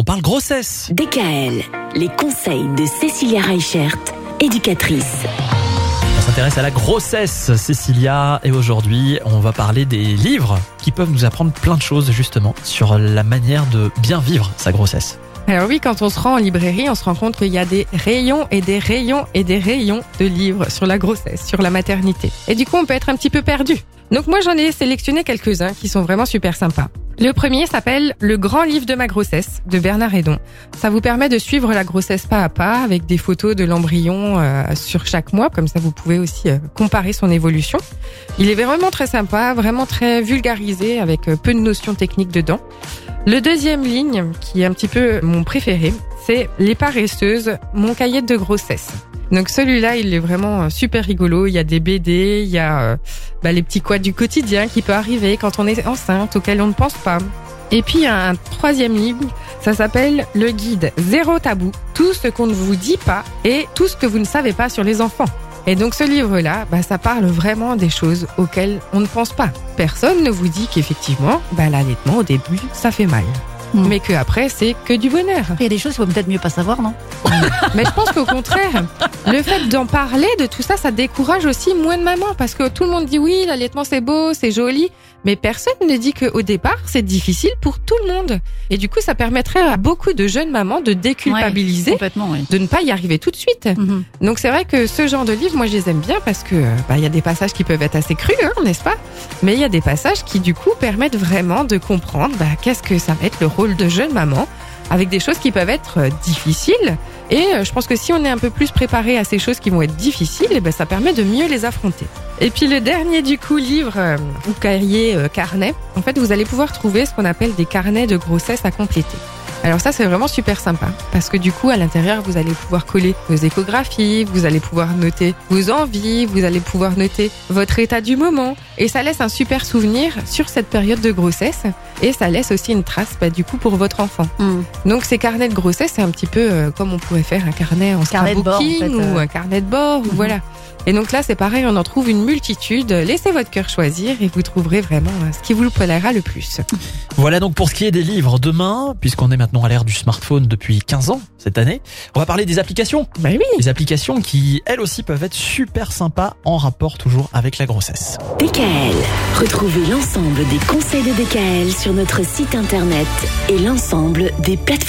on parle grossesse. DKL, les conseils de Cécilia Reichert, éducatrice. On s'intéresse à la grossesse, Cécilia, et aujourd'hui, on va parler des livres qui peuvent nous apprendre plein de choses justement sur la manière de bien vivre sa grossesse. Alors oui, quand on se rend en librairie, on se rend compte qu'il y a des rayons et des rayons et des rayons de livres sur la grossesse, sur la maternité. Et du coup, on peut être un petit peu perdu. Donc moi, j'en ai sélectionné quelques-uns qui sont vraiment super sympas. Le premier s'appelle Le grand livre de ma grossesse de Bernard Hédon. Ça vous permet de suivre la grossesse pas à pas avec des photos de l'embryon euh, sur chaque mois, comme ça vous pouvez aussi euh, comparer son évolution. Il est vraiment très sympa, vraiment très vulgarisé avec euh, peu de notions techniques dedans. Le deuxième ligne, qui est un petit peu mon préféré, c'est Les paresseuses, mon cahier de grossesse. Donc celui-là, il est vraiment euh, super rigolo. Il y a des BD, il y a euh, bah, les petits quoi du quotidien qui peut arriver quand on est enceinte, auquel on ne pense pas. Et puis il y a un troisième livre, ça s'appelle Le guide zéro tabou, tout ce qu'on ne vous dit pas et tout ce que vous ne savez pas sur les enfants. Et donc ce livre-là, bah, ça parle vraiment des choses auxquelles on ne pense pas. Personne ne vous dit qu'effectivement, bah, l'allaitement au début, ça fait mal. Mm. Mais que après c'est que du bonheur. Il y a des choses qu'il faut peut-être mieux pas savoir, non Mais je pense qu'au contraire, le fait d'en parler de tout ça, ça décourage aussi moins de mamans parce que tout le monde dit oui, l'allaitement c'est beau, c'est joli, mais personne ne dit qu'au départ c'est difficile pour tout le monde. Et du coup, ça permettrait à beaucoup de jeunes mamans de déculpabiliser, Ouais, oui. de ne pas y arriver tout de suite. Mhm. Donc c'est vrai que ce genre de livre, moi je les aime bien parce que euh, bah, il y a des passages qui peuvent être assez crus, hein, n'est-ce pas? Mais il y a des passages qui du coup permettent vraiment de comprendre bah, qu'est-ce que ça va être le rôle de jeune maman avec des choses qui peuvent être euh, difficiles. Et euh, je pense que si on est un peu plus préparé à ces choses qui vont être difficiles, eh ben, ça permet de mieux les affronter. Et puis le dernier du coup livre euh, ou carnet, en fait vous allez pouvoir trouver ce qu'on appelle des carnets de grossesse à compléter. Alors ça c'est vraiment super sympa parce que du coup à l'intérieur vous allez pouvoir coller vos échographies, vous allez pouvoir noter vos envies, vous allez pouvoir noter votre état du moment et ça laisse un super souvenir sur cette période de grossesse et ça laisse aussi une trace bah, du coup pour votre enfant. Mm. Donc ces carnets de grossesse c'est un petit peu euh, comme on pourrait faire un carnet en Carnet en scrapbooking fait, ou euh. un carnet de bord ou voilà. Et donc là c'est pareil on en trouve une multitude. Laissez votre cœur choisir et vous trouverez vraiment euh, ce qui vous plaira le plus. Voilà donc pour ce qui est des livres demain, puisqu'on est maintenant à l'ère du smartphone depuis 15 ans cette année, on va parler des applications. Bah oui. Des applications qui, elles aussi, peuvent être super sympas en rapport toujours avec la grossesse. DKL, retrouvez l'ensemble des conseils de DKL sur notre site internet et l'ensemble des plateformes.